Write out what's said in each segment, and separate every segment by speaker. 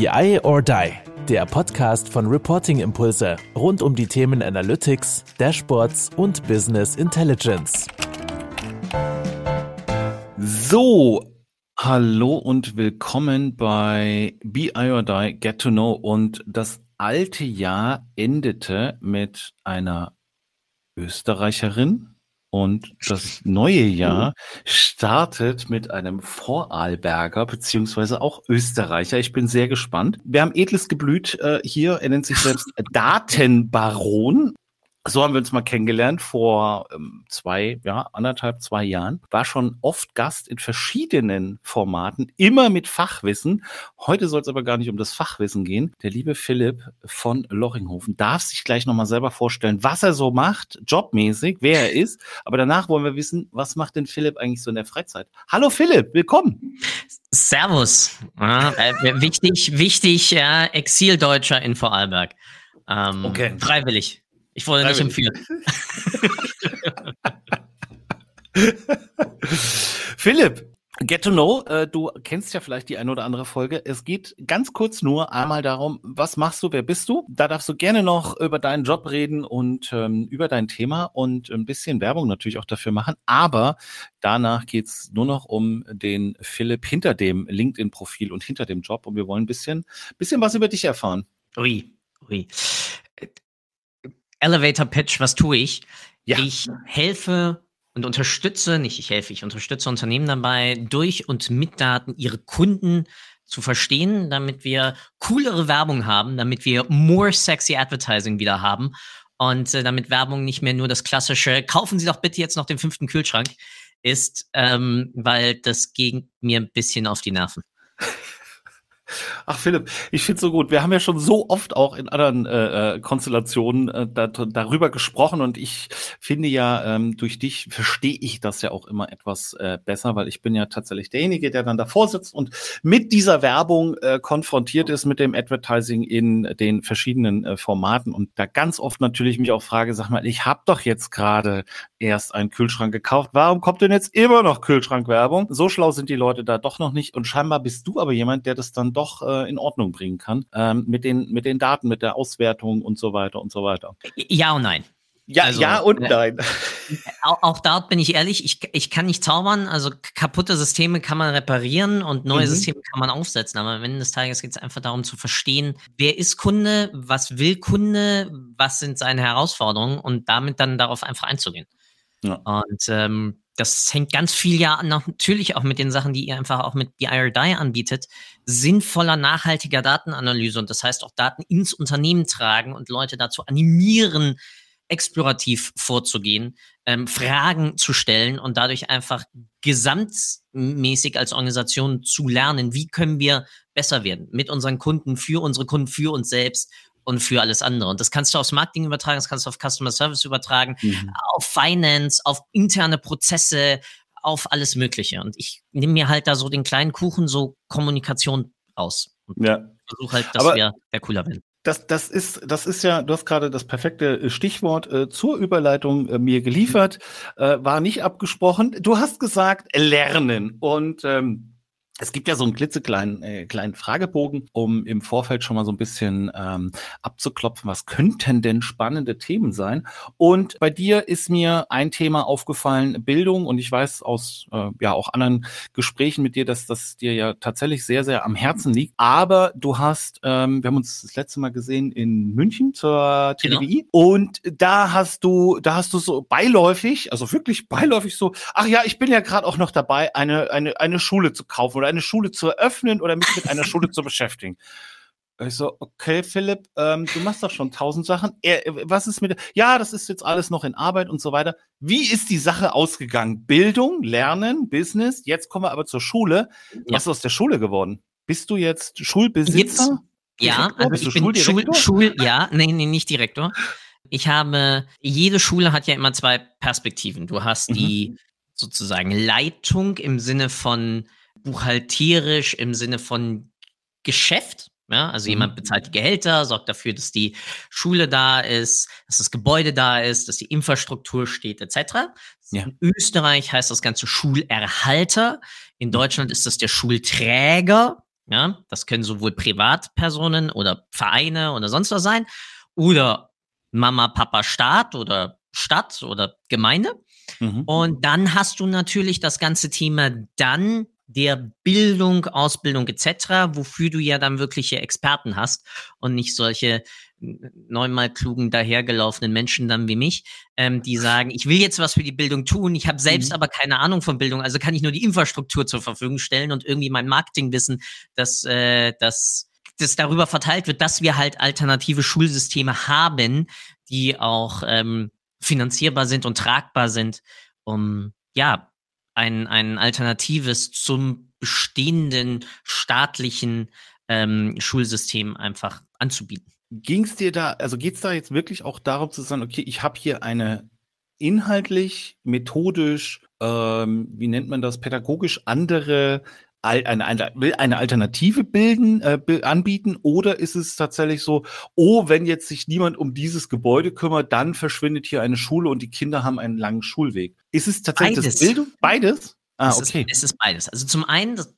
Speaker 1: BI or Die, der Podcast von Reporting Impulse rund um die Themen Analytics, Dashboards und Business Intelligence.
Speaker 2: So, hallo und willkommen bei BI or Die Get to Know und das alte Jahr endete mit einer Österreicherin, und das neue Jahr startet mit einem Vorarlberger beziehungsweise auch Österreicher. Ich bin sehr gespannt. Wir haben edles Geblüt äh, hier. Er nennt sich selbst Datenbaron. So haben wir uns mal kennengelernt vor ähm, zwei, ja, anderthalb, zwei Jahren. War schon oft Gast in verschiedenen Formaten, immer mit Fachwissen. Heute soll es aber gar nicht um das Fachwissen gehen. Der liebe Philipp von Lochinghofen darf sich gleich nochmal selber vorstellen, was er so macht, jobmäßig, wer er ist. Aber danach wollen wir wissen, was macht denn Philipp eigentlich so in der Freizeit? Hallo Philipp, willkommen.
Speaker 3: Servus. Ja, äh, wichtig, wichtig, ja, Exildeutscher in Vorarlberg. Ähm, okay. Freiwillig. Ich wurde nicht empfehlen.
Speaker 2: Philipp, Get to Know, äh, du kennst ja vielleicht die eine oder andere Folge. Es geht ganz kurz nur einmal darum, was machst du, wer bist du? Da darfst du gerne noch über deinen Job reden und ähm, über dein Thema und ein bisschen Werbung natürlich auch dafür machen. Aber danach geht's nur noch um den Philipp hinter dem LinkedIn-Profil und hinter dem Job und wir wollen ein bisschen, bisschen was über dich erfahren.
Speaker 3: Ui, ui. Elevator Pitch, was tue ich? Ja. Ich helfe und unterstütze, nicht ich helfe, ich unterstütze Unternehmen dabei, durch und mit Daten ihre Kunden zu verstehen, damit wir coolere Werbung haben, damit wir more sexy Advertising wieder haben und äh, damit Werbung nicht mehr nur das klassische, kaufen Sie doch bitte jetzt noch den fünften Kühlschrank ist, ähm, weil das ging mir ein bisschen auf die Nerven.
Speaker 2: Ach Philipp, ich finde so gut. Wir haben ja schon so oft auch in anderen äh, äh, Konstellationen äh, da, darüber gesprochen und ich finde ja, ähm, durch dich verstehe ich das ja auch immer etwas äh, besser, weil ich bin ja tatsächlich derjenige, der dann davor sitzt und mit dieser Werbung äh, konfrontiert ist, mit dem Advertising in den verschiedenen äh, Formaten und da ganz oft natürlich mich auch frage, sag mal, ich habe doch jetzt gerade erst einen Kühlschrank gekauft. Warum kommt denn jetzt immer noch Kühlschrankwerbung? So schlau sind die Leute da doch noch nicht und scheinbar bist du aber jemand, der das dann doch doch äh, in Ordnung bringen kann ähm, mit, den, mit den Daten, mit der Auswertung und so weiter und so weiter.
Speaker 3: Ja und nein.
Speaker 2: Ja, also, ja und äh, nein.
Speaker 3: Auch, auch dort bin ich ehrlich, ich, ich kann nicht zaubern. Also kaputte Systeme kann man reparieren und neue mhm. Systeme kann man aufsetzen. Aber am Ende des Tages geht es einfach darum zu verstehen, wer ist Kunde, was will Kunde, was sind seine Herausforderungen und damit dann darauf einfach einzugehen. Ja. Und ähm, das hängt ganz viel ja natürlich auch mit den Sachen, die ihr einfach auch mit BIRDI anbietet, sinnvoller, nachhaltiger Datenanalyse und das heißt auch Daten ins Unternehmen tragen und Leute dazu animieren, explorativ vorzugehen, ähm, Fragen zu stellen und dadurch einfach gesamtmäßig als Organisation zu lernen, wie können wir besser werden mit unseren Kunden, für unsere Kunden, für uns selbst und für alles andere. Und das kannst du aufs Marketing übertragen, das kannst du auf Customer Service übertragen, mhm. auf Finance, auf interne Prozesse, auf alles Mögliche. Und ich nehme mir halt da so den kleinen Kuchen, so Kommunikation aus. Und ja. versuche halt, dass Aber wir, wir cooler werden.
Speaker 2: Das, das ist, das ist ja, du hast gerade das perfekte äh, Stichwort äh, zur Überleitung äh, mir geliefert, äh, war nicht abgesprochen. Du hast gesagt, lernen. Und ähm, es gibt ja so einen klitzekleinen äh, kleinen Fragebogen, um im Vorfeld schon mal so ein bisschen ähm, abzuklopfen, was könnten denn spannende Themen sein. Und bei dir ist mir ein Thema aufgefallen, Bildung. Und ich weiß aus äh, ja auch anderen Gesprächen mit dir, dass das dir ja tatsächlich sehr, sehr am Herzen liegt. Aber du hast, ähm, wir haben uns das letzte Mal gesehen in München zur TDWI. Genau. Und da hast du, da hast du so beiläufig, also wirklich beiläufig so, ach ja, ich bin ja gerade auch noch dabei, eine, eine, eine Schule zu kaufen oder eine Schule zu eröffnen oder mich mit einer Schule zu beschäftigen. Ich so, okay, Philipp, ähm, du machst doch schon tausend Sachen. Er, was ist mit, ja, das ist jetzt alles noch in Arbeit und so weiter. Wie ist die Sache ausgegangen? Bildung, Lernen, Business. Jetzt kommen wir aber zur Schule. Ja. Was ist aus der Schule geworden? Bist du jetzt Schulbesitzer? Jetzt,
Speaker 3: ja, also Bist ich bin Schul, Schul, ja, nee, nee, nicht Direktor. Ich habe, jede Schule hat ja immer zwei Perspektiven. Du hast mhm. die sozusagen Leitung im Sinne von buchhalterisch im Sinne von Geschäft. Ja, also mhm. jemand bezahlt die Gehälter, sorgt dafür, dass die Schule da ist, dass das Gebäude da ist, dass die Infrastruktur steht, etc. Ja. In Österreich heißt das Ganze Schulerhalter. In mhm. Deutschland ist das der Schulträger. Ja, das können sowohl Privatpersonen oder Vereine oder sonst was sein oder Mama, Papa, Staat oder Stadt oder Gemeinde. Mhm. Und dann hast du natürlich das ganze Thema dann der Bildung, Ausbildung etc., wofür du ja dann wirkliche Experten hast und nicht solche neunmal klugen, dahergelaufenen Menschen dann wie mich, ähm, die sagen, ich will jetzt was für die Bildung tun, ich habe selbst mhm. aber keine Ahnung von Bildung, also kann ich nur die Infrastruktur zur Verfügung stellen und irgendwie mein Marketingwissen, dass äh, das das darüber verteilt wird, dass wir halt alternative Schulsysteme haben, die auch ähm, finanzierbar sind und tragbar sind, um ja ein, ein Alternatives zum bestehenden staatlichen ähm, Schulsystem einfach anzubieten.
Speaker 2: Ging es dir da, also geht es da jetzt wirklich auch darum zu sagen, okay, ich habe hier eine inhaltlich, methodisch, ähm, wie nennt man das, pädagogisch andere eine, eine, will eine Alternative bilden, äh, anbieten oder ist es tatsächlich so, oh, wenn jetzt sich niemand um dieses Gebäude kümmert, dann verschwindet hier eine Schule und die Kinder haben einen langen Schulweg. Ist es tatsächlich beides. das Bildung? Beides?
Speaker 3: Ah, es okay. Ist, es ist beides. Also zum einen, das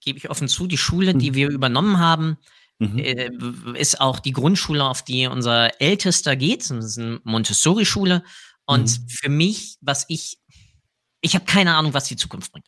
Speaker 3: gebe ich offen zu, die Schule, die mhm. wir übernommen haben, mhm. äh, ist auch die Grundschule, auf die unser Ältester geht. Das ist eine Montessori-Schule. Und mhm. für mich, was ich, ich habe keine Ahnung, was die Zukunft bringt.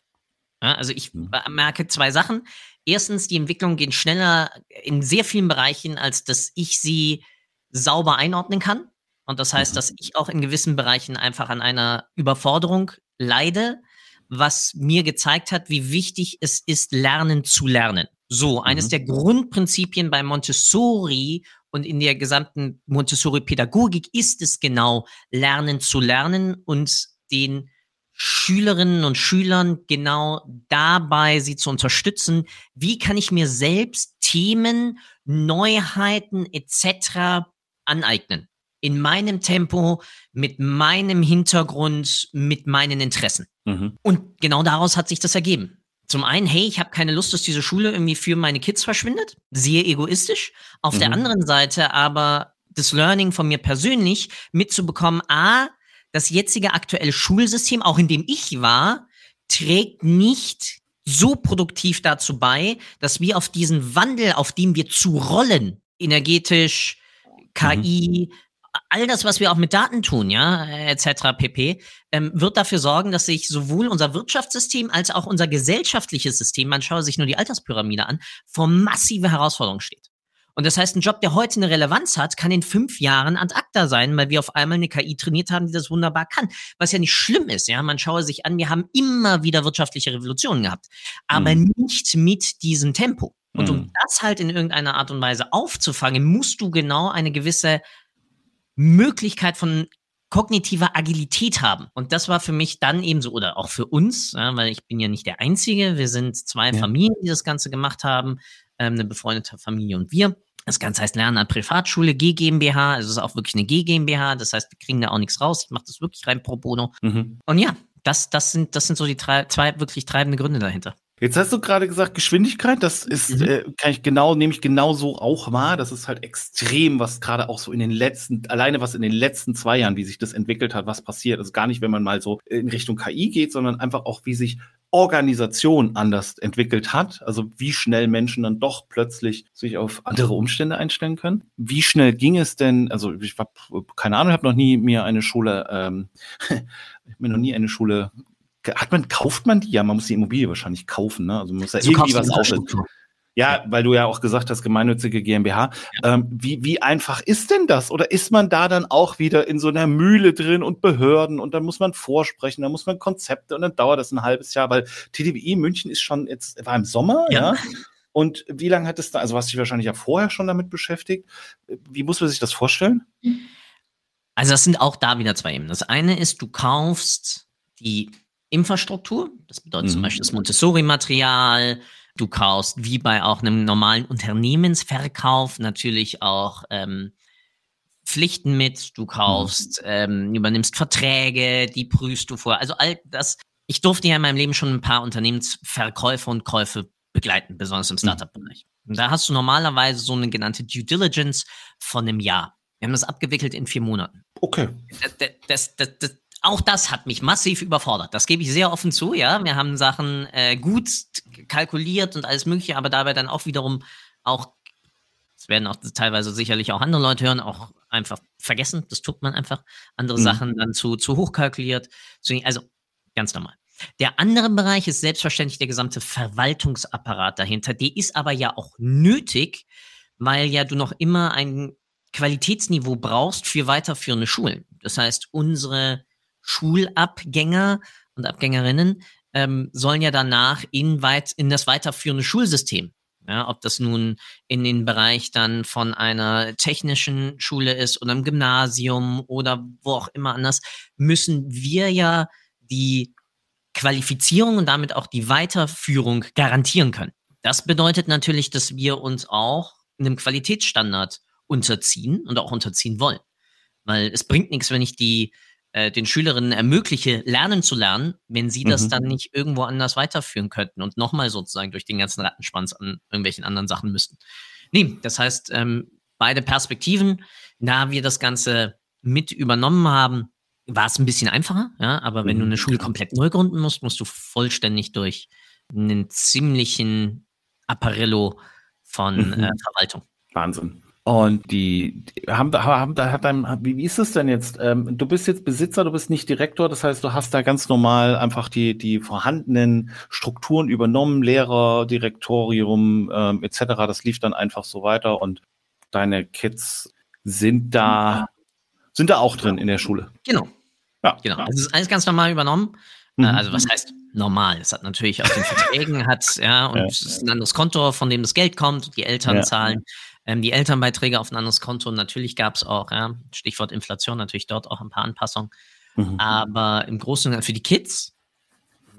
Speaker 3: Ja, also ich mhm. merke zwei Sachen. Erstens, die Entwicklungen gehen schneller in sehr vielen Bereichen, als dass ich sie sauber einordnen kann. Und das heißt, mhm. dass ich auch in gewissen Bereichen einfach an einer Überforderung leide, was mir gezeigt hat, wie wichtig es ist, lernen zu lernen. So, eines mhm. der Grundprinzipien bei Montessori und in der gesamten Montessori-Pädagogik ist es genau, lernen zu lernen und den Schülerinnen und Schülern genau dabei, sie zu unterstützen. Wie kann ich mir selbst Themen, Neuheiten etc. aneignen? In meinem Tempo, mit meinem Hintergrund, mit meinen Interessen. Mhm. Und genau daraus hat sich das ergeben. Zum einen, hey, ich habe keine Lust, dass diese Schule irgendwie für meine Kids verschwindet. Sehr egoistisch. Auf mhm. der anderen Seite aber das Learning von mir persönlich mitzubekommen, a, das jetzige aktuelle Schulsystem, auch in dem ich war, trägt nicht so produktiv dazu bei, dass wir auf diesen Wandel, auf dem wir zu rollen, energetisch, KI, mhm. all das, was wir auch mit Daten tun, ja, etc. pp, ähm, wird dafür sorgen, dass sich sowohl unser Wirtschaftssystem als auch unser gesellschaftliches System, man schaue sich nur die Alterspyramide an, vor massive Herausforderungen steht. Und das heißt, ein Job, der heute eine Relevanz hat, kann in fünf Jahren ad acta sein, weil wir auf einmal eine KI trainiert haben, die das wunderbar kann. Was ja nicht schlimm ist, ja. Man schaue sich an, wir haben immer wieder wirtschaftliche Revolutionen gehabt, aber mhm. nicht mit diesem Tempo. Und um mhm. das halt in irgendeiner Art und Weise aufzufangen, musst du genau eine gewisse Möglichkeit von kognitiver Agilität haben. Und das war für mich dann eben so, oder auch für uns, ja, weil ich bin ja nicht der Einzige. Wir sind zwei ja. Familien, die das Ganze gemacht haben, ähm, eine befreundete Familie und wir. Das Ganze heißt Lernen an Privatschule, G GmbH. Also es ist auch wirklich eine G GmbH. Das heißt, wir kriegen da auch nichts raus. Ich mache das wirklich rein pro bono. Mhm. Und ja, das, das, sind, das sind so die drei, zwei wirklich treibende Gründe dahinter.
Speaker 2: Jetzt hast du gerade gesagt, Geschwindigkeit, das ist, mhm. äh, kann ich genau, nehme ich genau so auch wahr. Das ist halt extrem, was gerade auch so in den letzten, alleine was in den letzten zwei Jahren, wie sich das entwickelt hat, was passiert. Also gar nicht, wenn man mal so in Richtung KI geht, sondern einfach auch, wie sich Organisation anders entwickelt hat, also wie schnell Menschen dann doch plötzlich sich auf andere Umstände einstellen können. Wie schnell ging es denn, also ich habe keine Ahnung, ich habe noch nie mir eine Schule, ähm, ich mir noch nie eine Schule, hat man, kauft man die? Ja, man muss die Immobilie wahrscheinlich kaufen, ne? Also man muss ja so irgendwie was aufsetzen. Ja, weil du ja auch gesagt hast, gemeinnützige GmbH. Ja. Ähm, wie, wie einfach ist denn das? Oder ist man da dann auch wieder in so einer Mühle drin und Behörden und dann muss man vorsprechen, dann muss man Konzepte und dann dauert das ein halbes Jahr, weil TDWI München ist schon jetzt, war im Sommer, ja. ja? Und wie lange hat es da, also hast du dich wahrscheinlich ja vorher schon damit beschäftigt. Wie muss man sich das vorstellen?
Speaker 3: Also das sind auch da wieder zwei Ebenen. Das eine ist, du kaufst die Infrastruktur, das bedeutet mhm. zum Beispiel das Montessori-Material, Du kaufst wie bei auch einem normalen Unternehmensverkauf natürlich auch ähm, Pflichten mit. Du kaufst, mhm. ähm, übernimmst Verträge, die prüfst du vor. Also all das. Ich durfte ja in meinem Leben schon ein paar Unternehmensverkäufe und Käufe begleiten, besonders im mhm. Startup-Bereich. Und da hast du normalerweise so eine genannte Due Diligence von einem Jahr. Wir haben das abgewickelt in vier Monaten.
Speaker 2: Okay.
Speaker 3: Das, das, das, auch das hat mich massiv überfordert. Das gebe ich sehr offen zu, ja. Wir haben Sachen äh, gut kalkuliert und alles Mögliche, aber dabei dann auch wiederum auch, das werden auch teilweise sicherlich auch andere Leute hören, auch einfach vergessen. Das tut man einfach. Andere mhm. Sachen dann zu, zu hoch kalkuliert. Also ganz normal. Der andere Bereich ist selbstverständlich der gesamte Verwaltungsapparat dahinter. Der ist aber ja auch nötig, weil ja du noch immer ein Qualitätsniveau brauchst für weiterführende Schulen. Das heißt, unsere Schulabgänger und Abgängerinnen ähm, sollen ja danach in, weit, in das weiterführende Schulsystem. Ja, ob das nun in den Bereich dann von einer technischen Schule ist oder einem Gymnasium oder wo auch immer anders, müssen wir ja die Qualifizierung und damit auch die Weiterführung garantieren können. Das bedeutet natürlich, dass wir uns auch einem Qualitätsstandard unterziehen und auch unterziehen wollen. Weil es bringt nichts, wenn ich die äh, den Schülerinnen ermögliche, lernen zu lernen, wenn sie das mhm. dann nicht irgendwo anders weiterführen könnten und nochmal sozusagen durch den ganzen Rattenspanz an irgendwelchen anderen Sachen müssten. Nee, das heißt, ähm, beide Perspektiven, da wir das Ganze mit übernommen haben, war es ein bisschen einfacher, ja, aber wenn mhm. du eine Schule komplett neu gründen musst, musst du vollständig durch einen ziemlichen Apparello von mhm. äh, Verwaltung.
Speaker 2: Wahnsinn. Und die, die haben, haben da hat dann, wie, ist es denn jetzt? Ähm, du bist jetzt Besitzer, du bist nicht Direktor, das heißt, du hast da ganz normal einfach die, die vorhandenen Strukturen übernommen, Lehrer, Direktorium ähm, etc. Das lief dann einfach so weiter und deine Kids sind da, sind da auch drin in der Schule.
Speaker 3: Genau. Ja. Genau. Also es ist alles ganz normal übernommen. Äh, mhm. Also was heißt normal? Es hat natürlich auf den Verträgen hat, ja, und ja. es ist ein anderes Konto, von dem das Geld kommt, die Eltern ja. zahlen ähm, die Elternbeiträge auf ein anderes Konto. Natürlich gab es auch, ja, Stichwort Inflation, natürlich dort auch ein paar Anpassungen. Mhm. Aber im Großen und Ganzen für die Kids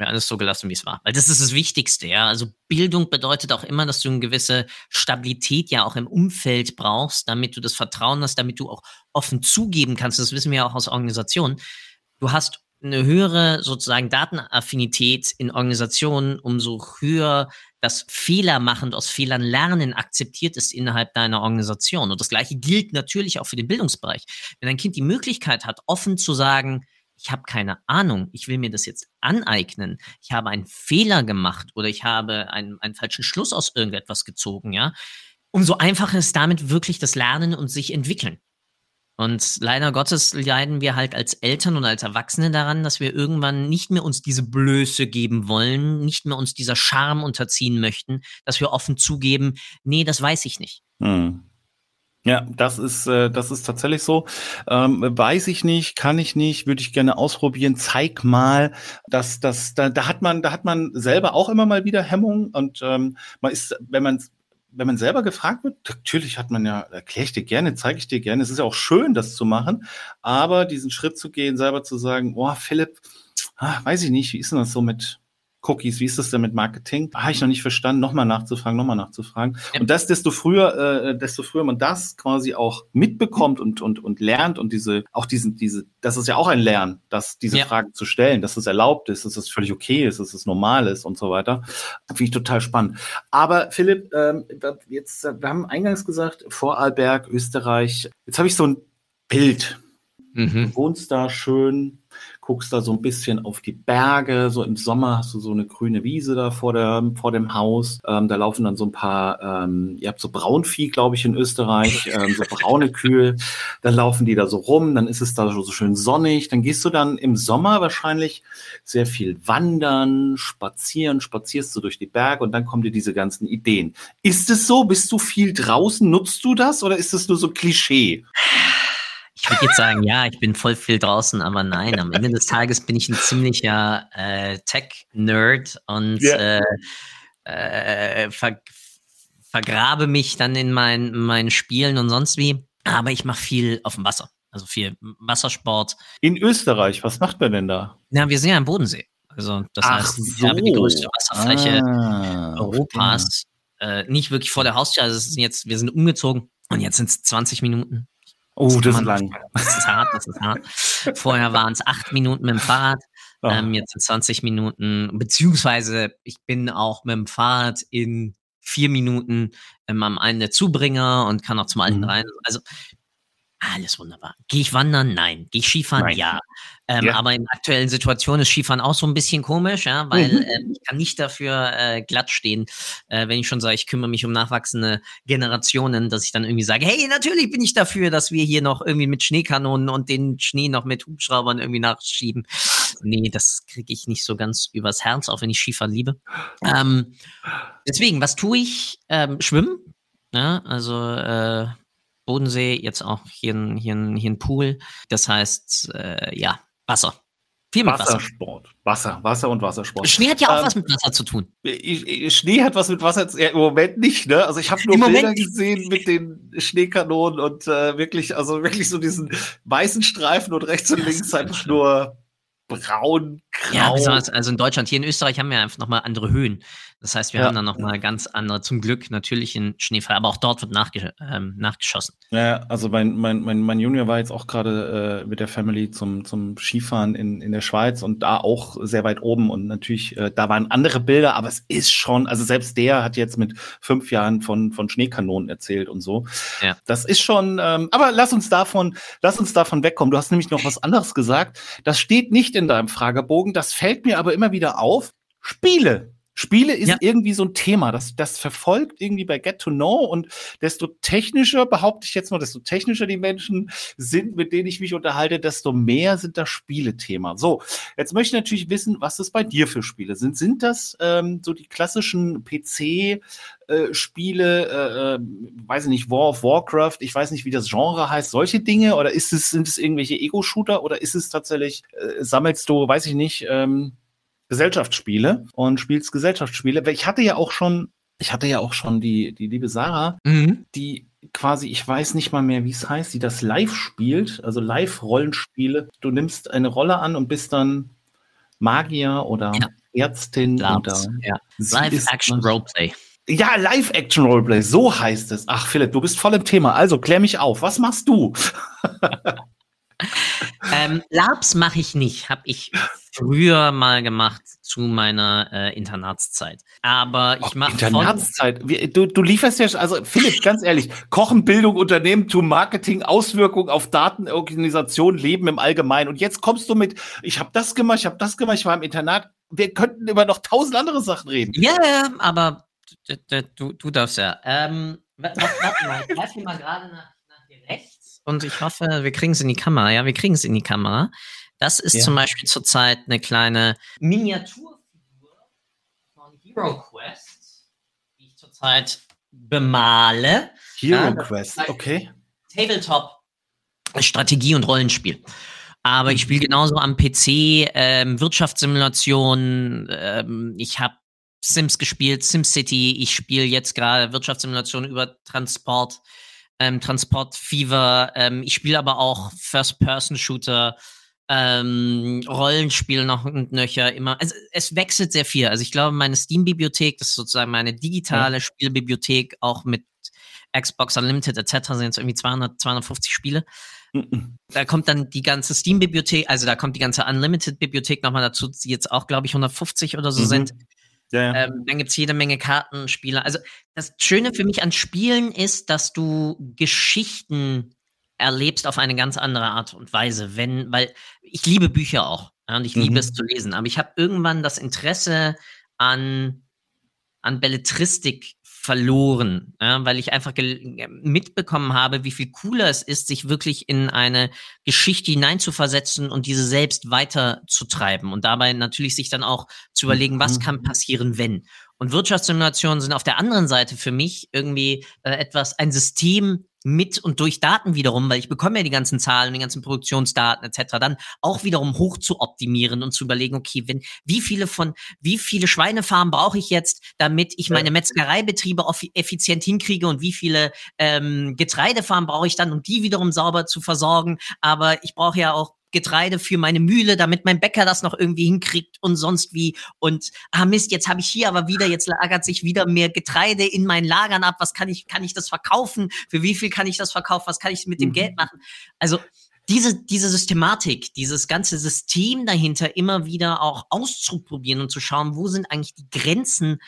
Speaker 3: wir alles so gelassen, wie es war. Weil das ist das Wichtigste, ja. Also Bildung bedeutet auch immer, dass du eine gewisse Stabilität ja auch im Umfeld brauchst, damit du das Vertrauen hast, damit du auch offen zugeben kannst. Das wissen wir ja auch aus Organisationen. Du hast eine höhere sozusagen Datenaffinität in Organisationen, umso höher das Fehler machen aus Fehlern lernen akzeptiert ist innerhalb deiner Organisation. Und das Gleiche gilt natürlich auch für den Bildungsbereich. Wenn ein Kind die Möglichkeit hat, offen zu sagen, ich habe keine Ahnung, ich will mir das jetzt aneignen, ich habe einen Fehler gemacht oder ich habe einen, einen falschen Schluss aus irgendetwas gezogen, ja, umso einfacher ist damit wirklich das Lernen und sich entwickeln. Und leider Gottes leiden wir halt als Eltern und als Erwachsene daran, dass wir irgendwann nicht mehr uns diese Blöße geben wollen, nicht mehr uns dieser Charme unterziehen möchten, dass wir offen zugeben, nee, das weiß ich nicht. Hm.
Speaker 2: Ja, das ist, äh, das ist tatsächlich so. Ähm, weiß ich nicht, kann ich nicht, würde ich gerne ausprobieren. Zeig mal, dass das, da, da hat man, da hat man selber auch immer mal wieder Hemmung und ähm, man ist, wenn man wenn man selber gefragt wird, natürlich hat man ja, erkläre ich dir gerne, zeige ich dir gerne. Es ist ja auch schön, das zu machen, aber diesen Schritt zu gehen, selber zu sagen, oh, Philipp, ah, weiß ich nicht, wie ist denn das so mit, Cookies, wie ist das denn mit Marketing? Habe ich noch nicht verstanden, nochmal nachzufragen, nochmal nachzufragen. Ja. Und das, desto früher, äh, desto früher man das quasi auch mitbekommt und, und, und lernt und diese, auch diesen, diese, das ist ja auch ein Lernen, dass diese ja. Fragen zu stellen, dass es erlaubt ist, dass es völlig okay ist, dass es normal ist und so weiter. Finde ich total spannend. Aber Philipp, ähm, jetzt, wir haben eingangs gesagt, Vorarlberg, Österreich. Jetzt habe ich so ein Bild. Mhm. Du wohnst da schön, guckst da so ein bisschen auf die Berge. So im Sommer hast du so eine grüne Wiese da vor, der, vor dem Haus. Ähm, da laufen dann so ein paar, ähm, ihr habt so Braunvieh, glaube ich, in Österreich, ähm, so braune Kühe. Dann laufen die da so rum, dann ist es da so schön sonnig. Dann gehst du dann im Sommer wahrscheinlich sehr viel wandern, spazieren, spazierst du durch die Berge und dann kommen dir diese ganzen Ideen. Ist es so? Bist du viel draußen? Nutzt du das oder ist es nur so Klischee?
Speaker 3: Ich würde jetzt sagen, ja, ich bin voll viel draußen, aber nein, am Ende des Tages bin ich ein ziemlicher äh, Tech-Nerd und yeah. äh, äh, ver vergrabe mich dann in mein, meinen Spielen und sonst wie. Aber ich mache viel auf dem Wasser, also viel Wassersport.
Speaker 2: In Österreich, was macht man denn da?
Speaker 3: Na, wir sind ja am Bodensee. Also das Ach heißt, so. ich habe die größte Wasserfläche ah, Europas. Äh, nicht wirklich vor der Haustür, also es sind jetzt, wir sind umgezogen und jetzt sind es 20 Minuten
Speaker 2: Oh, das ist lang.
Speaker 3: Das ist hart, das ist hart. Vorher waren es acht Minuten mit dem Fahrrad, oh. ähm, jetzt sind 20 Minuten, beziehungsweise ich bin auch mit dem Fahrrad in vier Minuten ähm, am einen der Zubringer und kann auch zum alten mhm. rein. Also Alles wunderbar. Gehe ich wandern? Nein. Gehe ich Skifahren? Nein. Ja. Ähm, ja. Aber in aktuellen Situationen ist Skifahren auch so ein bisschen komisch, ja, weil mhm. äh, ich kann nicht dafür äh, glatt stehen, äh, wenn ich schon sage, ich kümmere mich um nachwachsende Generationen, dass ich dann irgendwie sage, hey, natürlich bin ich dafür, dass wir hier noch irgendwie mit Schneekanonen und den Schnee noch mit Hubschraubern irgendwie nachschieben. Nee, das kriege ich nicht so ganz übers Herz, auch wenn ich Skifahren liebe. Ähm, deswegen, was tue ich? Ähm, schwimmen. Ja, also äh, Bodensee, jetzt auch hier ein, hier ein, hier ein Pool. Das heißt, äh, ja, Wasser.
Speaker 2: Viel mit Wassersport. Wasser. Wasser, Wasser und Wassersport.
Speaker 3: Schnee hat ja auch ähm, was mit Wasser zu tun.
Speaker 2: Schnee hat was mit Wasser zu tun. Ja, Im Moment nicht, ne? Also ich habe nur Im Bilder Moment gesehen mit den Schneekanonen und äh, wirklich, also wirklich so diesen weißen Streifen und rechts und links einfach nur braun, grau. Ja,
Speaker 3: besonders, also in Deutschland, hier in Österreich haben wir einfach nochmal andere Höhen. Das heißt, wir ja. haben dann nochmal ganz andere, zum Glück natürlich in Schneefall, aber auch dort wird nachge ähm, nachgeschossen.
Speaker 2: Ja, also mein, mein, mein, mein Junior war jetzt auch gerade äh, mit der Family zum, zum Skifahren in, in der Schweiz und da auch sehr weit oben und natürlich, äh, da waren andere Bilder, aber es ist schon, also selbst der hat jetzt mit fünf Jahren von, von Schneekanonen erzählt und so. Ja. Das ist schon, ähm, aber lass uns davon, lass uns davon wegkommen. Du hast nämlich noch was anderes gesagt. Das steht nicht in deinem Fragebogen, das fällt mir aber immer wieder auf. Spiele. Spiele ist ja. irgendwie so ein Thema, das, das verfolgt irgendwie bei Get to Know und desto technischer, behaupte ich jetzt mal, desto technischer die Menschen sind, mit denen ich mich unterhalte, desto mehr sind das Spiele-Thema. So, jetzt möchte ich natürlich wissen, was das bei dir für Spiele sind. Sind das ähm, so die klassischen PC- äh, Spiele, äh, äh, weiß ich nicht, War of Warcraft, ich weiß nicht, wie das Genre heißt, solche Dinge, oder ist es, sind es irgendwelche Ego-Shooter oder ist es tatsächlich, äh, sammelst du, weiß ich nicht, ähm, Gesellschaftsspiele und spielst Gesellschaftsspiele. Ich hatte ja auch schon, ich hatte ja auch schon die, die liebe Sarah, mhm. die quasi, ich weiß nicht mal mehr, wie es heißt, die das live spielt, also Live-Rollenspiele. Du nimmst eine Rolle an und bist dann Magier oder ja. Ärztin
Speaker 3: Labs, oder ja. Live-Action-Roleplay.
Speaker 2: Ja, Live-Action-Roleplay, so heißt es. Ach, Philipp, du bist voll im Thema. Also klär mich auf. Was machst du?
Speaker 3: ähm, Labs mache ich nicht. Habe ich früher mal gemacht zu meiner äh, Internatszeit. Aber ich mache
Speaker 2: Internatszeit. Du, du lieferst ja, also Philipp, ganz ehrlich, Kochen, Bildung, Unternehmertum, Marketing, Auswirkungen auf Daten, Organisation, Leben im Allgemeinen. Und jetzt kommst du mit, ich habe das gemacht, ich habe das gemacht, ich war im Internat. Wir könnten über noch tausend andere Sachen reden.
Speaker 3: Ja, ja, aber du, du darfst ja. Ähm, warte mal, ich greif mal gerade nach, nach dir rechts und ich hoffe, wir kriegen es in die Kamera. Ja, wir kriegen es in die Kamera. Das ist ja. zum Beispiel zurzeit eine kleine Miniaturfigur von Hero Quest, die ich zurzeit bemale.
Speaker 2: Hero ja, Quest, okay.
Speaker 3: Tabletop Strategie und Rollenspiel. Aber ich spiele genauso am PC ähm, Wirtschaftssimulationen. Ähm, ich habe Sims gespielt, SimCity. Ich spiele jetzt gerade Wirtschaftssimulationen über Transport, ähm, Transport Fever. Ähm, ich spiele aber auch First-Person-Shooter ähm, Rollenspiel noch und nöcher immer. Also es wechselt sehr viel. Also ich glaube, meine Steam-Bibliothek, das ist sozusagen meine digitale ja. Spielbibliothek, auch mit Xbox Unlimited etc. sind jetzt irgendwie 200, 250 Spiele. Mhm. Da kommt dann die ganze Steam-Bibliothek, also da kommt die ganze Unlimited-Bibliothek nochmal dazu, die jetzt auch, glaube ich, 150 oder so mhm. sind. Ja, ja. Ähm, dann gibt's jede Menge Kartenspiele. Also das Schöne für mich an Spielen ist, dass du Geschichten erlebst auf eine ganz andere Art und Weise, wenn, weil ich liebe Bücher auch ja, und ich liebe mhm. es zu lesen, aber ich habe irgendwann das Interesse an, an Belletristik verloren, ja, weil ich einfach mitbekommen habe, wie viel cooler es ist, sich wirklich in eine Geschichte hineinzuversetzen und diese selbst weiterzutreiben und dabei natürlich sich dann auch zu überlegen, was mhm. kann passieren, wenn. Und Wirtschaftssimulationen sind auf der anderen Seite für mich irgendwie äh, etwas, ein System, mit und durch Daten wiederum, weil ich bekomme ja die ganzen Zahlen, die ganzen Produktionsdaten etc., dann auch wiederum hoch zu optimieren und zu überlegen, okay, wenn wie viele von wie viele Schweinefarmen brauche ich jetzt, damit ich meine Metzgereibetriebe effizient hinkriege und wie viele ähm, Getreidefarmen brauche ich dann, um die wiederum sauber zu versorgen. Aber ich brauche ja auch Getreide für meine Mühle, damit mein Bäcker das noch irgendwie hinkriegt und sonst wie. Und ah Mist, jetzt habe ich hier aber wieder, jetzt lagert sich wieder mehr Getreide in meinen Lagern ab. Was kann ich, kann ich das verkaufen? Für wie viel kann ich das verkaufen? Was kann ich mit dem mhm. Geld machen? Also diese, diese Systematik, dieses ganze System dahinter immer wieder auch auszuprobieren und zu schauen, wo sind eigentlich die Grenzen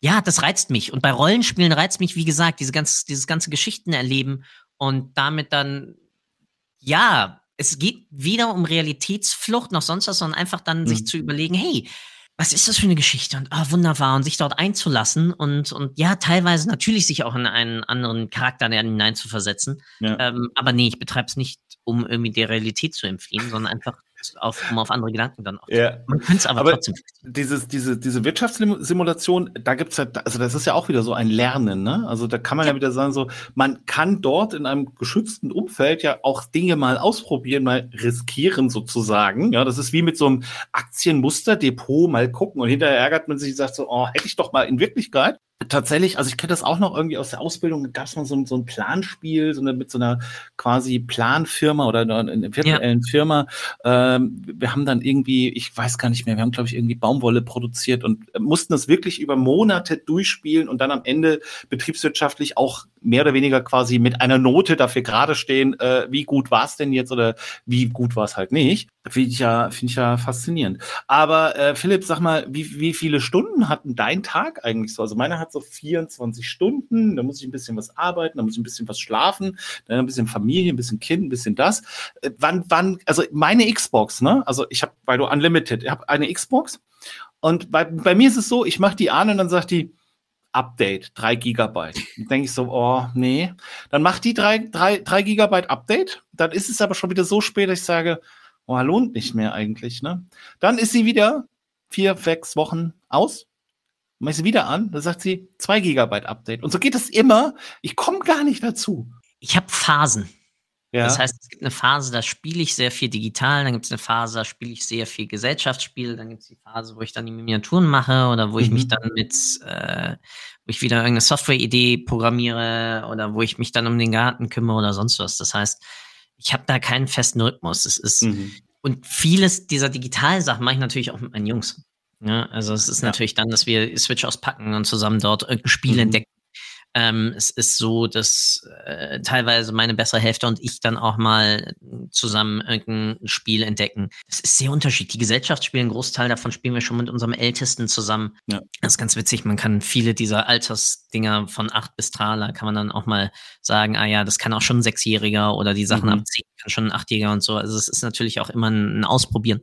Speaker 3: ja, das reizt mich. Und bei Rollenspielen reizt mich, wie gesagt, diese ganz, dieses ganze Geschichten erleben und damit dann ja, es geht weder um Realitätsflucht noch sonst was, sondern einfach dann mhm. sich zu überlegen, hey, was ist das für eine Geschichte? Und ah, wunderbar, und sich dort einzulassen und, und ja, teilweise natürlich sich auch in einen anderen Charakter hineinzuversetzen. Ja. Ähm, aber nee, ich betreibe es nicht, um irgendwie der Realität zu entfliehen, sondern einfach auf, um auf andere Gedanken dann auch
Speaker 2: ja. Man könnte es aber, aber, trotzdem. Dieses, diese, diese Wirtschaftssimulation, da gibt's ja, also das ist ja auch wieder so ein Lernen, ne? Also da kann man ja. ja wieder sagen, so, man kann dort in einem geschützten Umfeld ja auch Dinge mal ausprobieren, mal riskieren sozusagen. Ja, das ist wie mit so einem Aktienmusterdepot mal gucken und hinterher ärgert man sich und sagt so, oh, hätte ich doch mal in Wirklichkeit. Tatsächlich, also ich kenne das auch noch irgendwie aus der Ausbildung, gab es mal so, so, ein Planspiel, so eine, mit so einer quasi Planfirma oder einer, einer virtuellen ja. Firma. Ähm, wir haben dann irgendwie, ich weiß gar nicht mehr, wir haben, glaube ich, irgendwie Baumwolle produziert und mussten das wirklich über Monate durchspielen und dann am Ende betriebswirtschaftlich auch mehr oder weniger quasi mit einer Note dafür gerade stehen, äh, wie gut war es denn jetzt oder wie gut war es halt nicht. Finde ich ja, finde ich ja faszinierend. Aber äh, Philipp, sag mal, wie, wie viele Stunden hat denn dein Tag eigentlich so? Also meiner hat so 24 Stunden, da muss ich ein bisschen was arbeiten, da muss ich ein bisschen was schlafen, dann ein bisschen Familie, ein bisschen Kind, ein bisschen das. Äh, wann, wann, also meine Xbox, ne? Also ich habe, weil du Unlimited, ich habe eine Xbox und bei, bei mir ist es so, ich mache die an und dann sagt die, Update, 3 Gigabyte. Dann denke ich so, oh, nee. Dann macht die 3, 3, 3 Gigabyte Update. Dann ist es aber schon wieder so spät, dass ich sage, oh, lohnt nicht mehr eigentlich. Ne? Dann ist sie wieder vier, sechs Wochen aus. Mach ich sie wieder an, dann sagt sie 2 Gigabyte Update. Und so geht es immer. Ich komme gar nicht dazu.
Speaker 3: Ich habe Phasen. Ja. Das heißt, es gibt eine Phase, da spiele ich sehr viel digital, dann gibt es eine Phase, da spiele ich sehr viel Gesellschaftsspiel, dann gibt es die Phase, wo ich dann die Miniaturen mache oder wo mhm. ich mich mhm. dann mit, äh, wo ich wieder irgendeine Software-Idee programmiere oder wo ich mich dann um den Garten kümmere oder sonst was. Das heißt, ich habe da keinen festen Rhythmus. Es ist, mhm. und vieles dieser digitalen Sachen mache ich natürlich auch mit meinen Jungs. Ja, also es ist ja. natürlich dann, dass wir Switch auspacken und zusammen dort irgendein Spiel mhm. entdecken ähm, es ist so, dass äh, teilweise meine bessere Hälfte und ich dann auch mal zusammen irgendein Spiel entdecken. Das ist sehr unterschiedlich. Die Gesellschaftsspiele, ein Großteil davon spielen wir schon mit unserem Ältesten zusammen. Ja. Das ist ganz witzig. Man kann viele dieser Altersdinger von acht bis Trala kann man dann auch mal sagen, ah ja, das kann auch schon ein Sechsjähriger oder die Sachen mhm. ab zehn kann schon ein Achtjähriger und so. Also es ist natürlich auch immer ein, ein Ausprobieren.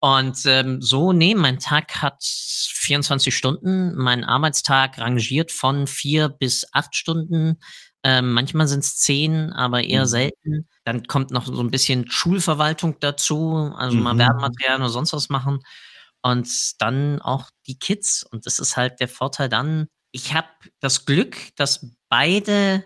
Speaker 3: Und ähm, so, nee, mein Tag hat 24 Stunden. Mein Arbeitstag rangiert von vier bis acht Stunden. Ähm, manchmal sind es zehn, aber eher mhm. selten. Dann kommt noch so ein bisschen Schulverwaltung dazu, also mhm. mal Werbematerial oder sonst was machen. Und dann auch die Kids. Und das ist halt der Vorteil dann. Ich habe das Glück, dass beide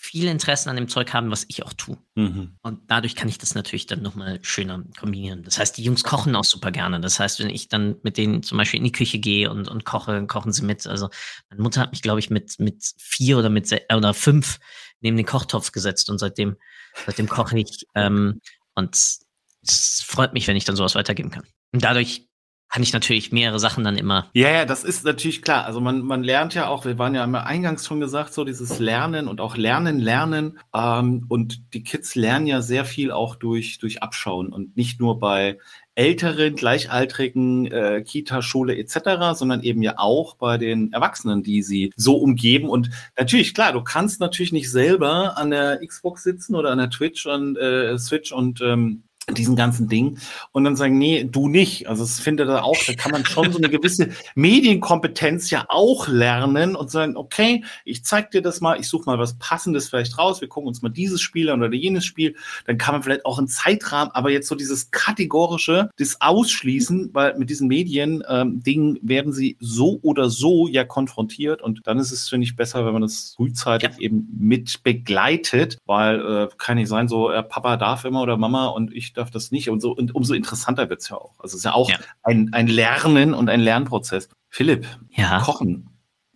Speaker 3: viel Interessen an dem Zeug haben, was ich auch tue. Mhm. Und dadurch kann ich das natürlich dann nochmal schöner kombinieren. Das heißt, die Jungs kochen auch super gerne. Das heißt, wenn ich dann mit denen zum Beispiel in die Küche gehe und, und koche, kochen sie mit. Also meine Mutter hat mich, glaube ich, mit, mit vier oder mit oder fünf neben den Kochtopf gesetzt und seitdem, seitdem koche ich. Ähm, und es freut mich, wenn ich dann sowas weitergeben kann. Und dadurch kann ich natürlich mehrere Sachen dann immer.
Speaker 2: Ja, ja, das ist natürlich klar. Also man, man lernt ja auch, wir waren ja immer eingangs schon gesagt, so dieses Lernen und auch Lernen, Lernen. Ähm, und die Kids lernen ja sehr viel auch durch, durch Abschauen und nicht nur bei älteren, gleichaltrigen, äh, Kita, Schule etc., sondern eben ja auch bei den Erwachsenen, die sie so umgeben. Und natürlich, klar, du kannst natürlich nicht selber an der Xbox sitzen oder an der Twitch und äh, Switch und ähm, diesen ganzen Ding und dann sagen, nee, du nicht. Also es finde da auch, da kann man schon so eine gewisse Medienkompetenz ja auch lernen und sagen, okay, ich zeig dir das mal, ich suche mal was Passendes vielleicht raus, wir gucken uns mal dieses Spiel an oder jenes Spiel, dann kann man vielleicht auch einen Zeitrahmen, aber jetzt so dieses kategorische, das Ausschließen, weil mit diesen Medien-Dingen ähm, werden sie so oder so ja konfrontiert und dann ist es, finde ich, besser, wenn man das frühzeitig ja. eben mit begleitet, weil äh, kann nicht sein, so äh, Papa darf immer oder Mama und ich darf das nicht. Und, so, und umso interessanter wird es ja auch. Also es ist ja auch ja. Ein, ein Lernen und ein Lernprozess. Philipp,
Speaker 3: ja.
Speaker 2: Kochen.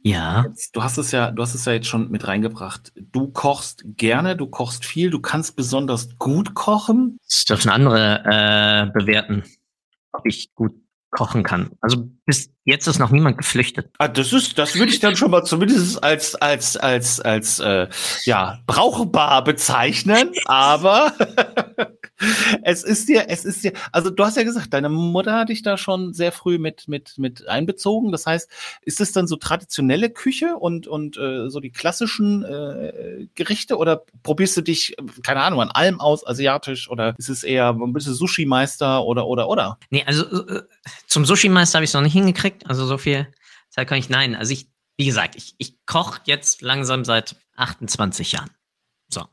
Speaker 3: Ja.
Speaker 2: Jetzt, du hast es ja, du hast es ja jetzt schon mit reingebracht. Du kochst gerne, du kochst viel, du kannst besonders gut kochen.
Speaker 3: Das dürfen andere äh, bewerten, ob ich gut kochen kann. Also bis jetzt ist noch niemand geflüchtet.
Speaker 2: Ah, das ist, das würde ich dann schon mal zumindest als als als als äh, ja brauchbar bezeichnen. Aber es ist dir, es ist dir, also du hast ja gesagt, deine Mutter hat dich da schon sehr früh mit, mit, mit einbezogen. Das heißt, ist es dann so traditionelle Küche und, und äh, so die klassischen äh, Gerichte oder probierst du dich, keine Ahnung, an allem aus, asiatisch oder ist es eher ein bisschen Sushi-Meister oder, oder, oder?
Speaker 3: Nee, also äh, zum Sushi-Meister habe ich es noch nicht hingekriegt. Also so viel Zeit kann ich, nein. Also ich, wie gesagt, ich, ich koche jetzt langsam seit 28 Jahren. So.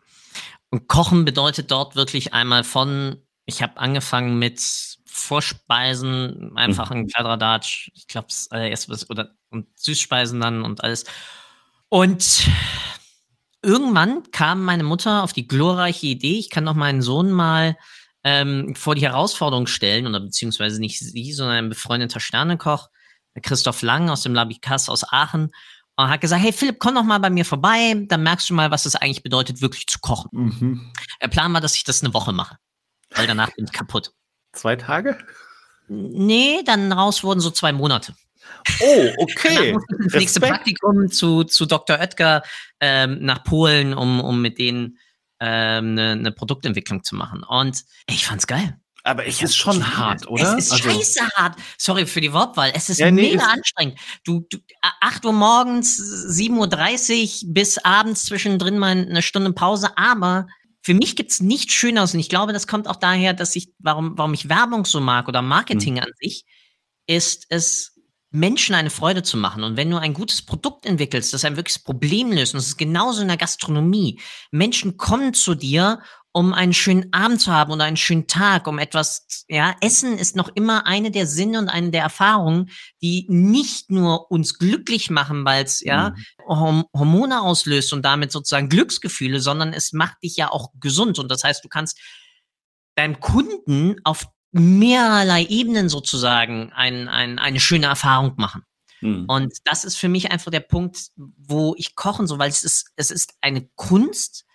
Speaker 3: Und Kochen bedeutet dort wirklich einmal von, ich habe angefangen mit Vorspeisen, einfach ein Kladderadatsch, ich glaube, erst was, oder und Süßspeisen dann und alles. Und irgendwann kam meine Mutter auf die glorreiche Idee, ich kann doch meinen Sohn mal ähm, vor die Herausforderung stellen, oder beziehungsweise nicht sie, sondern ein befreundeter Sternekoch, Christoph Lang aus dem Labikas aus Aachen und hat gesagt, hey Philipp, komm doch mal bei mir vorbei, dann merkst du mal, was es eigentlich bedeutet, wirklich zu kochen. Mhm. Der Plan war, dass ich das eine Woche mache, weil danach bin ich kaputt.
Speaker 2: Zwei Tage?
Speaker 3: Nee, dann raus wurden so zwei Monate.
Speaker 2: Oh, okay.
Speaker 3: das nächste Praktikum zu, zu Dr. Oetker ähm, nach Polen, um, um mit denen ähm, eine, eine Produktentwicklung zu machen. Und ich fand's geil.
Speaker 2: Aber es ist schon hart, oder?
Speaker 3: Es ist also, scheiße hart. Sorry für die Wortwahl. Es ist ja, nee, mega ist anstrengend. Du, du, 8 Uhr morgens, 7.30 Uhr bis abends zwischendrin mal eine Stunde Pause. Aber für mich gibt's nichts Schöneres. Und ich glaube, das kommt auch daher, dass ich, warum, warum ich Werbung so mag oder Marketing hm. an sich, ist es, Menschen eine Freude zu machen. Und wenn du ein gutes Produkt entwickelst, das ein wirkliches Problem löst, und das ist genauso in der Gastronomie, Menschen kommen zu dir um einen schönen Abend zu haben oder einen schönen Tag, um etwas, ja, Essen ist noch immer eine der Sinne und eine der Erfahrungen, die nicht nur uns glücklich machen, weil es, ja, mhm. Hormone auslöst und damit sozusagen Glücksgefühle, sondern es macht dich ja auch gesund. Und das heißt, du kannst deinem Kunden auf mehrerlei Ebenen sozusagen ein, ein, eine schöne Erfahrung machen. Mhm. Und das ist für mich einfach der Punkt, wo ich kochen so, weil es ist, es ist eine Kunst,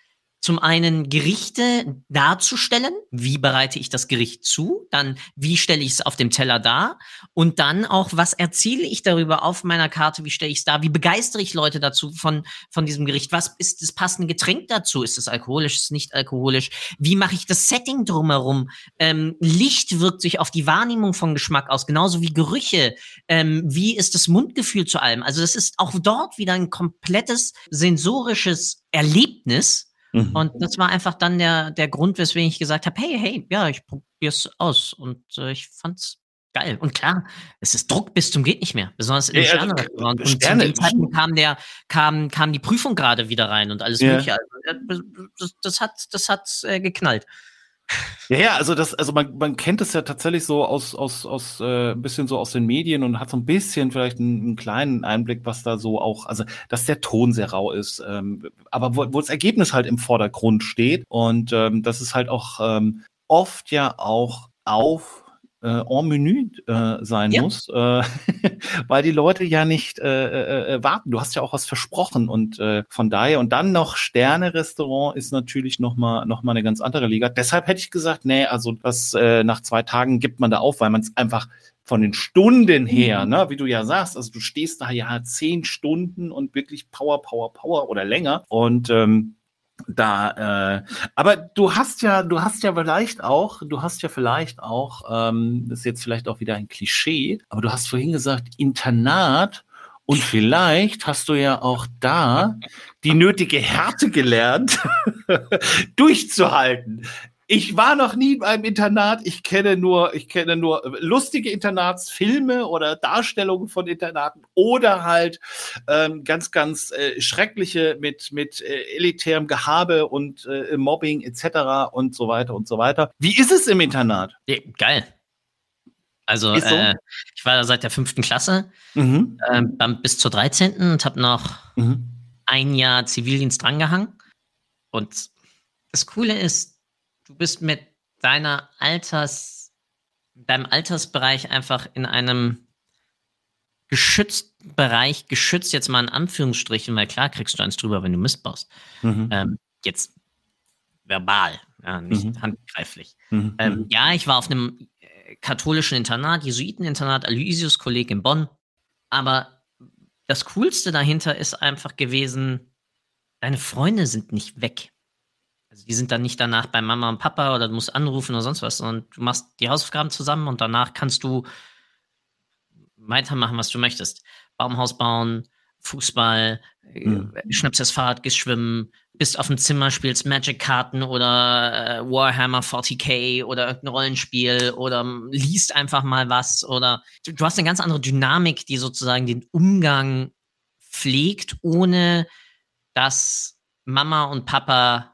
Speaker 3: zum einen Gerichte darzustellen, wie bereite ich das Gericht zu, dann wie stelle ich es auf dem Teller dar? Und dann auch, was erzähle ich darüber auf meiner Karte, wie stelle ich es dar, wie begeistere ich Leute dazu von, von diesem Gericht, was ist das passende Getränk dazu, ist es alkoholisch, ist es nicht alkoholisch, wie mache ich das Setting drumherum, ähm, Licht wirkt sich auf die Wahrnehmung von Geschmack aus, genauso wie Gerüche, ähm, wie ist das Mundgefühl zu allem, also das ist auch dort wieder ein komplettes sensorisches Erlebnis, Mhm. Und das war einfach dann der, der Grund, weswegen ich gesagt habe, hey, hey, ja, ich probier's aus. Und äh, ich fand's geil. Und klar, es ist Druck bis zum geht nicht mehr, besonders in den ja, Sterne-Restaurant. Und Sterne. zu dem Zeitpunkt kam der, kam, kam die Prüfung gerade wieder rein und alles ja. mögliche. Also, das, das, hat, das hat äh, geknallt.
Speaker 2: Ja, ja, also das, also man, man kennt es ja tatsächlich so aus, aus, aus äh, ein bisschen so aus den Medien und hat so ein bisschen vielleicht einen, einen kleinen Einblick, was da so auch, also dass der Ton sehr rau ist, ähm, aber wo, wo das Ergebnis halt im Vordergrund steht und ähm, das ist halt auch ähm, oft ja auch auf äh, en Menü äh, sein ja. muss, äh, weil die Leute ja nicht äh, äh, äh, warten. Du hast ja auch was versprochen und äh, von daher und dann noch Sterne-Restaurant ist natürlich noch mal noch mal eine ganz andere Liga. Deshalb hätte ich gesagt, nee, also das äh, nach zwei Tagen gibt man da auf, weil man es einfach von den Stunden her, mhm. ne, wie du ja sagst, also du stehst da ja zehn Stunden und wirklich Power, Power, Power oder länger und ähm, da, äh, aber du hast ja, du hast ja vielleicht auch, du hast ja vielleicht auch, ähm, das ist jetzt vielleicht auch wieder ein Klischee, aber du hast vorhin gesagt, Internat und vielleicht hast du ja auch da die nötige Härte gelernt, durchzuhalten. Ich war noch nie beim Internat. Ich kenne nur, ich kenne nur lustige Internatsfilme oder Darstellungen von Internaten oder halt ähm, ganz, ganz äh, schreckliche mit mit äh, elitärem Gehabe und äh, Mobbing etc. und so weiter und so weiter. Wie ist es im Internat?
Speaker 3: Ja, geil. Also so? äh, ich war da seit der fünften Klasse mhm. ähm, bis zur 13. und habe noch mhm. ein Jahr Zivildienst drangehangen. Und das Coole ist, du bist mit deiner Alters, deinem Altersbereich einfach in einem geschützten Bereich, geschützt jetzt mal in Anführungsstrichen, weil klar kriegst du eins drüber, wenn du Mist baust. Mhm. Ähm, jetzt verbal, ja, nicht mhm. handgreiflich. Mhm. Ähm, ja, ich war auf einem äh, katholischen Internat, Jesuiteninternat, Aloysius-Kolleg in Bonn, aber das Coolste dahinter ist einfach gewesen, deine Freunde sind nicht weg. Also die sind dann nicht danach bei Mama und Papa oder du musst anrufen oder sonst was, sondern du machst die Hausaufgaben zusammen und danach kannst du weitermachen, was du möchtest. Baumhaus bauen, Fußball, mhm. schnappst das Fahrrad, gehst schwimmen, bist auf dem Zimmer, spielst Magic-Karten oder äh, Warhammer 40k oder irgendein Rollenspiel oder liest einfach mal was oder du, du hast eine ganz andere Dynamik, die sozusagen den Umgang pflegt, ohne dass Mama und Papa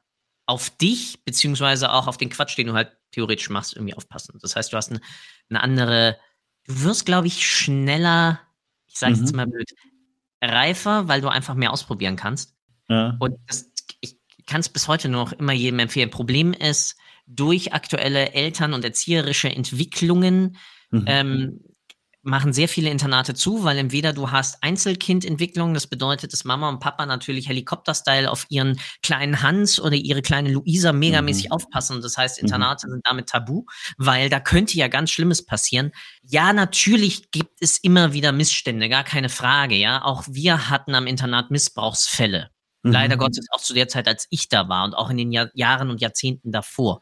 Speaker 3: auf dich, beziehungsweise auch auf den Quatsch, den du halt theoretisch machst, irgendwie aufpassen. Das heißt, du hast eine, eine andere, du wirst, glaube ich, schneller, ich sage mhm. jetzt mal blöd, reifer, weil du einfach mehr ausprobieren kannst. Ja. Und das, ich kann es bis heute noch immer jedem empfehlen. Problem ist, durch aktuelle Eltern- und erzieherische Entwicklungen mhm. ähm, machen sehr viele Internate zu, weil entweder du hast Einzelkindentwicklung, das bedeutet, dass Mama und Papa natürlich Helikopter-Style auf ihren kleinen Hans oder ihre kleine Luisa megamäßig mhm. aufpassen. Das heißt, mhm. Internate mhm. sind damit tabu, weil da könnte ja ganz Schlimmes passieren. Ja, natürlich gibt es immer wieder Missstände, gar keine Frage, ja. Auch wir hatten am Internat Missbrauchsfälle. Mhm. Leider Gottes auch zu der Zeit, als ich da war und auch in den Jahr Jahren und Jahrzehnten davor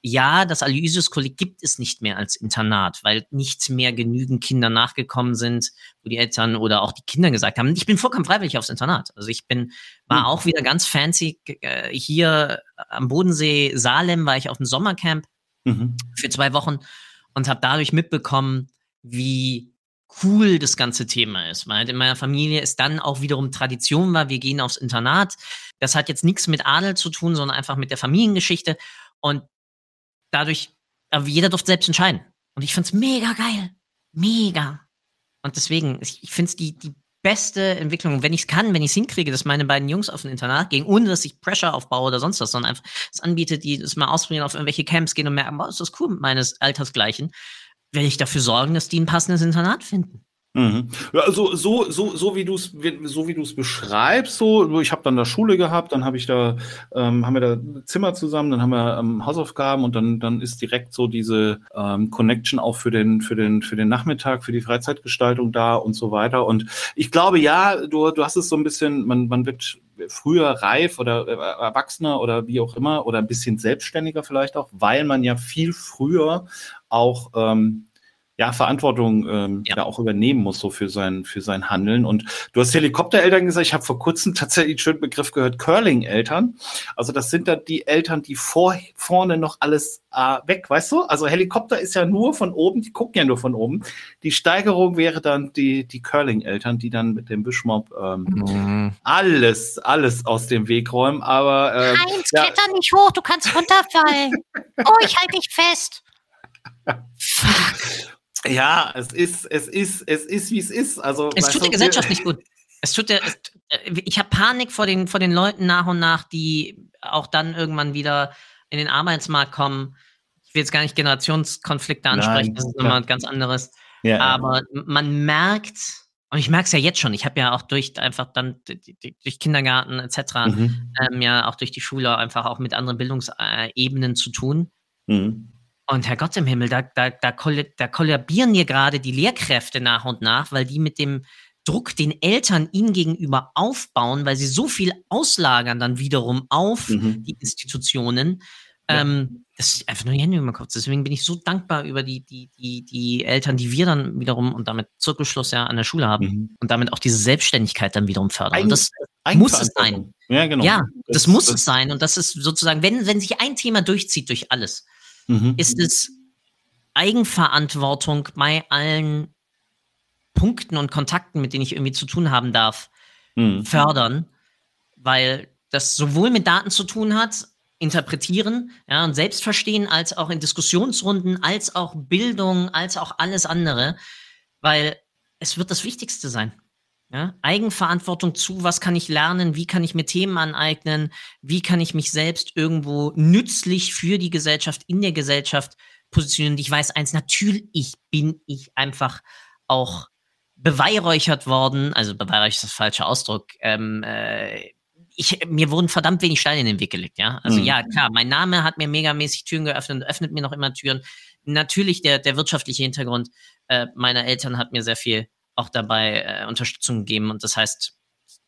Speaker 3: ja, das Aloysius-Kolleg gibt es nicht mehr als Internat, weil nicht mehr genügend Kinder nachgekommen sind, wo die Eltern oder auch die Kinder gesagt haben, ich bin vollkommen freiwillig aufs Internat. Also ich bin, war mhm. auch wieder ganz fancy. Äh, hier am Bodensee Salem war ich auf dem Sommercamp mhm. für zwei Wochen und habe dadurch mitbekommen, wie cool das ganze Thema ist. Weil in meiner Familie ist dann auch wiederum Tradition war, wir gehen aufs Internat. Das hat jetzt nichts mit Adel zu tun, sondern einfach mit der Familiengeschichte. Und dadurch, aber jeder durfte selbst entscheiden. Und ich find's mega geil. Mega. Und deswegen, ich, ich finde es die, die beste Entwicklung. wenn ich es kann, wenn ich es hinkriege, dass meine beiden Jungs auf ein Internat gehen, ohne dass ich Pressure aufbaue oder sonst was, sondern einfach es anbietet, die das mal ausprobieren, auf irgendwelche Camps gehen und merken, oh, ist das cool mit meines Altersgleichen, werde ich dafür sorgen, dass die ein passendes Internat finden.
Speaker 2: Mhm. Also so, so, so wie du es so wie du es beschreibst, so ich habe dann da Schule gehabt, dann habe ich da ähm, haben wir da Zimmer zusammen, dann haben wir ähm, Hausaufgaben und dann dann ist direkt so diese ähm, Connection auch für den für den für den Nachmittag, für die Freizeitgestaltung da und so weiter. Und ich glaube ja, du du hast es so ein bisschen, man man wird früher reif oder äh, erwachsener oder wie auch immer oder ein bisschen selbstständiger vielleicht auch, weil man ja viel früher auch ähm, ja, Verantwortung ähm, ja. ja. auch übernehmen muss, so für sein, für sein Handeln. Und du hast Helikoptereltern gesagt, ich habe vor kurzem tatsächlich einen schönen Begriff gehört, Curling-Eltern. Also das sind da die Eltern, die vor, vorne noch alles äh, weg, weißt du? Also Helikopter ist ja nur von oben, die gucken ja nur von oben. Die Steigerung wäre dann die, die Curling-Eltern, die dann mit dem Wischmob ähm, mhm. alles, alles aus dem Weg räumen. Aber
Speaker 4: ähm, Heinz, ja. kletter nicht hoch, du kannst runterfallen. oh, ich halte dich fest.
Speaker 2: Fuck. Ja, es ist, es ist, es ist, wie es ist. Also,
Speaker 3: es tut der Gesellschaft nicht gut. Es tut der, es, äh, ich habe Panik vor den, vor den Leuten nach und nach, die auch dann irgendwann wieder in den Arbeitsmarkt kommen. Ich will jetzt gar nicht Generationskonflikte ansprechen, Nein, das ist nochmal ganz anderes. Ja, Aber ja. man merkt, und ich merke es ja jetzt schon, ich habe ja auch durch einfach dann durch Kindergarten etc., mhm. ähm, ja auch durch die Schule einfach auch mit anderen Bildungsebenen zu tun. Mhm. Und Herrgott im Himmel, da, da, da, da kollabieren hier gerade die Lehrkräfte nach und nach, weil die mit dem Druck den Eltern ihnen gegenüber aufbauen, weil sie so viel auslagern dann wiederum auf mhm. die Institutionen. Ja. Ähm, das ist einfach nur die Hände über den Kopf. Deswegen bin ich so dankbar über die, die, die, die Eltern, die wir dann wiederum und damit Zirkelschluss ja an der Schule haben mhm. und damit auch diese Selbstständigkeit dann wiederum fördern. Und das muss es sein. Ja, genau. Ja, das, das muss das es sein. Und das ist sozusagen, wenn, wenn sich ein Thema durchzieht durch alles, mhm. ist es Eigenverantwortung bei allen Punkten und Kontakten, mit denen ich irgendwie zu tun haben darf, mhm. fördern, weil das sowohl mit Daten zu tun hat, interpretieren ja, und selbst verstehen, als auch in Diskussionsrunden, als auch Bildung, als auch alles andere, weil es wird das Wichtigste sein. Ja? Eigenverantwortung zu, was kann ich lernen, wie kann ich mir Themen aneignen, wie kann ich mich selbst irgendwo nützlich für die Gesellschaft, in der Gesellschaft positionieren. Und ich weiß eins, natürlich bin ich einfach auch beweihräuchert worden, also beweihräuchert ist das falsche Ausdruck, ähm, äh, ich, mir wurden verdammt wenig Steine in den Weg gelegt, ja. Also mhm. ja, klar, mein Name hat mir megamäßig Türen geöffnet und öffnet mir noch immer Türen. Natürlich der, der wirtschaftliche Hintergrund äh, meiner Eltern hat mir sehr viel auch dabei äh, Unterstützung geben. Und das heißt,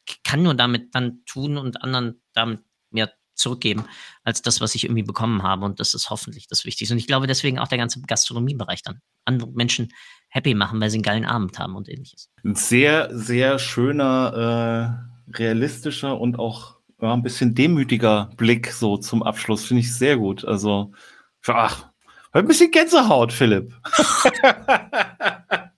Speaker 3: ich kann nur damit dann tun und anderen damit mir zurückgeben, als das, was ich irgendwie bekommen habe. Und das ist hoffentlich das Wichtigste. Und ich glaube deswegen auch der ganze Gastronomiebereich dann. Andere Menschen happy machen, weil sie einen geilen Abend haben und ähnliches.
Speaker 2: Ein sehr, sehr schöner, äh, realistischer und auch ja, ein bisschen demütiger Blick so zum Abschluss. Finde ich sehr gut. Also, ach, ein bisschen Gänsehaut, Philipp.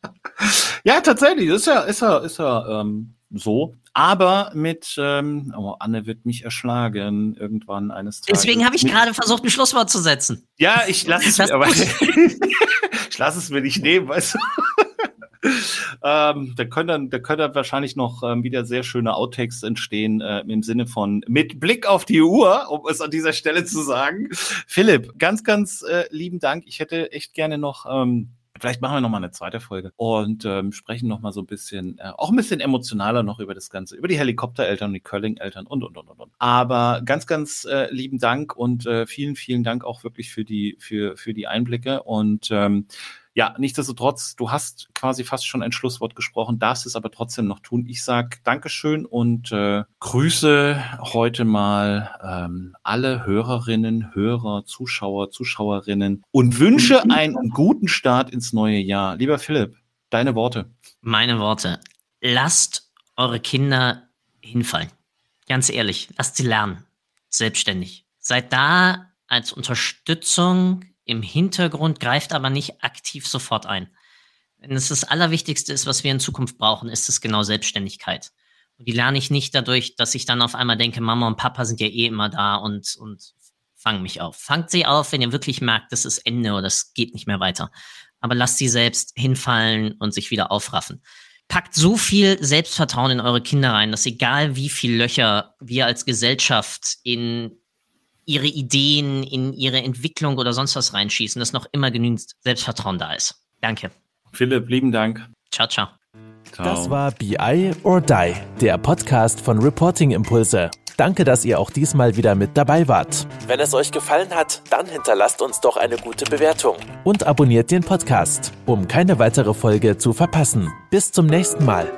Speaker 2: ja, tatsächlich, ist ja, ist ja, ist ja ähm, so. Aber mit, ähm, oh, Anne wird mich erschlagen irgendwann eines
Speaker 3: Tages. Deswegen habe ich gerade versucht, ein Schlusswort zu setzen.
Speaker 2: Ja, ich lasse es mir, aber ich lasse es mir nicht nehmen, weißt du. ähm, da können dann, da können dann wahrscheinlich noch ähm, wieder sehr schöne Outtakes entstehen äh, im Sinne von mit Blick auf die Uhr, um es an dieser Stelle zu sagen. Philipp, ganz, ganz äh, lieben Dank. Ich hätte echt gerne noch ähm, Vielleicht machen wir noch mal eine zweite Folge und ähm, sprechen noch mal so ein bisschen, äh, auch ein bisschen emotionaler noch über das Ganze, über die Helikoptereltern und die Curling-Eltern und, und, und, und, und. Aber ganz, ganz äh, lieben Dank und äh, vielen, vielen Dank auch wirklich für die, für, für die Einblicke und ähm, ja, nichtsdestotrotz, du hast quasi fast schon ein Schlusswort gesprochen, darfst es aber trotzdem noch tun. Ich sag Dankeschön und äh, grüße heute mal ähm, alle Hörerinnen, Hörer, Zuschauer, Zuschauerinnen und wünsche einen guten Start ins neue Jahr. Lieber Philipp, deine Worte.
Speaker 3: Meine Worte. Lasst eure Kinder hinfallen. Ganz ehrlich, lasst sie lernen. Selbstständig. Seid da als Unterstützung im Hintergrund, greift aber nicht aktiv sofort ein. Wenn es das Allerwichtigste ist, was wir in Zukunft brauchen, ist es genau Selbstständigkeit. Und die lerne ich nicht dadurch, dass ich dann auf einmal denke, Mama und Papa sind ja eh immer da und, und fangen mich auf. Fangt sie auf, wenn ihr wirklich merkt, das ist Ende oder das geht nicht mehr weiter. Aber lasst sie selbst hinfallen und sich wieder aufraffen. Packt so viel Selbstvertrauen in eure Kinder rein, dass egal wie viel Löcher wir als Gesellschaft in ihre Ideen in ihre Entwicklung oder sonst was reinschießen, dass noch immer genügend Selbstvertrauen da ist. Danke.
Speaker 2: Philipp, lieben Dank.
Speaker 3: Ciao, ciao.
Speaker 1: ciao. Das war BI or Die, der Podcast von Reporting Impulse. Danke, dass ihr auch diesmal wieder mit dabei wart. Wenn es euch gefallen hat, dann hinterlasst uns doch eine gute Bewertung und abonniert den Podcast, um keine weitere Folge zu verpassen. Bis zum nächsten Mal.